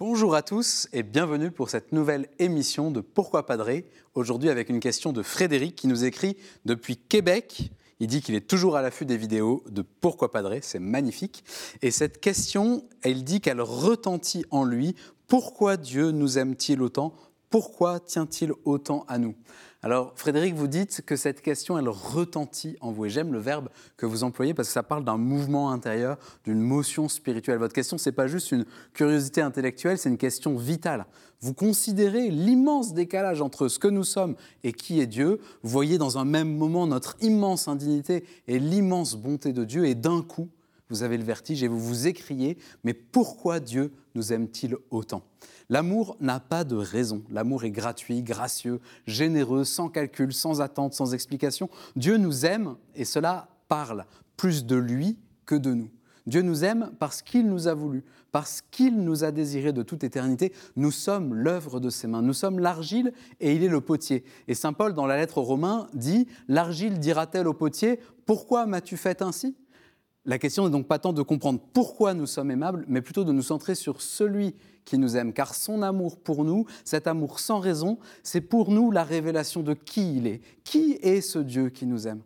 Bonjour à tous et bienvenue pour cette nouvelle émission de Pourquoi Padré. Aujourd'hui avec une question de Frédéric qui nous écrit depuis Québec. Il dit qu'il est toujours à l'affût des vidéos de Pourquoi Padré, c'est magnifique. Et cette question, elle dit qu'elle retentit en lui. Pourquoi Dieu nous aime-t-il autant Pourquoi tient-il autant à nous? Alors, Frédéric, vous dites que cette question, elle retentit en vous. Et j'aime le verbe que vous employez parce que ça parle d'un mouvement intérieur, d'une motion spirituelle. Votre question, ce n'est pas juste une curiosité intellectuelle, c'est une question vitale. Vous considérez l'immense décalage entre ce que nous sommes et qui est Dieu. Vous voyez dans un même moment notre immense indignité et l'immense bonté de Dieu. Et d'un coup, vous avez le vertige et vous vous écriez, mais pourquoi Dieu nous aime-t-il autant? L'amour n'a pas de raison. L'amour est gratuit, gracieux, généreux, sans calcul, sans attente, sans explication. Dieu nous aime et cela parle plus de lui que de nous. Dieu nous aime parce qu'il nous a voulu, parce qu'il nous a désiré de toute éternité. Nous sommes l'œuvre de ses mains. Nous sommes l'argile et il est le potier. Et Saint Paul, dans la lettre aux Romains, dit L'argile dira-t-elle au potier Pourquoi m'as-tu fait ainsi? La question n'est donc pas tant de comprendre pourquoi nous sommes aimables, mais plutôt de nous centrer sur celui qui nous aime, car son amour pour nous, cet amour sans raison, c'est pour nous la révélation de qui il est. Qui est ce Dieu qui nous aime?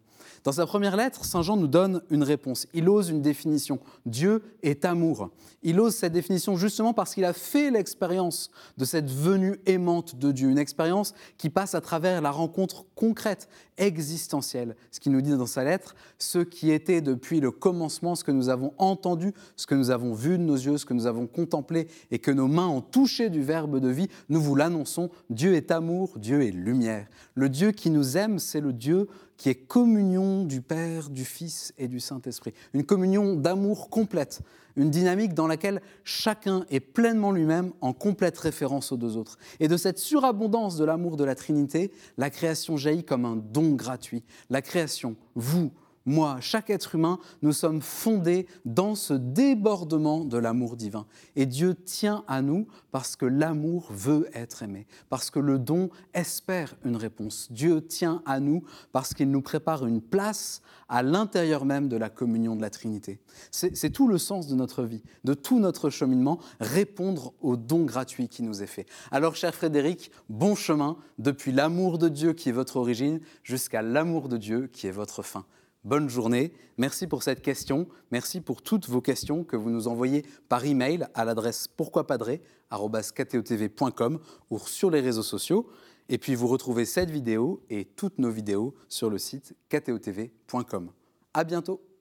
Dans sa première lettre, Saint Jean nous donne une réponse. Il ose une définition. Dieu est amour. Il ose cette définition justement parce qu'il a fait l'expérience de cette venue aimante de Dieu, une expérience qui passe à travers la rencontre concrète, existentielle. Ce qu'il nous dit dans sa lettre, ce qui était depuis le commencement, ce que nous avons entendu, ce que nous avons vu de nos yeux, ce que nous avons contemplé et que nos mains ont touché du Verbe de vie, nous vous l'annonçons. Dieu est amour, Dieu est lumière. Le Dieu qui nous aime, c'est le Dieu qui est communion du Père, du Fils et du Saint-Esprit. Une communion d'amour complète, une dynamique dans laquelle chacun est pleinement lui-même en complète référence aux deux autres. Et de cette surabondance de l'amour de la Trinité, la création jaillit comme un don gratuit. La création, vous, moi, chaque être humain, nous sommes fondés dans ce débordement de l'amour divin. Et Dieu tient à nous parce que l'amour veut être aimé, parce que le don espère une réponse. Dieu tient à nous parce qu'il nous prépare une place à l'intérieur même de la communion de la Trinité. C'est tout le sens de notre vie, de tout notre cheminement, répondre au don gratuit qui nous est fait. Alors, cher Frédéric, bon chemin depuis l'amour de Dieu qui est votre origine jusqu'à l'amour de Dieu qui est votre fin bonne journée. Merci pour cette question. Merci pour toutes vos questions que vous nous envoyez par email à l'adresse pourquoipadré.com ou sur les réseaux sociaux. Et puis vous retrouvez cette vidéo et toutes nos vidéos sur le site ktotv.com. À bientôt.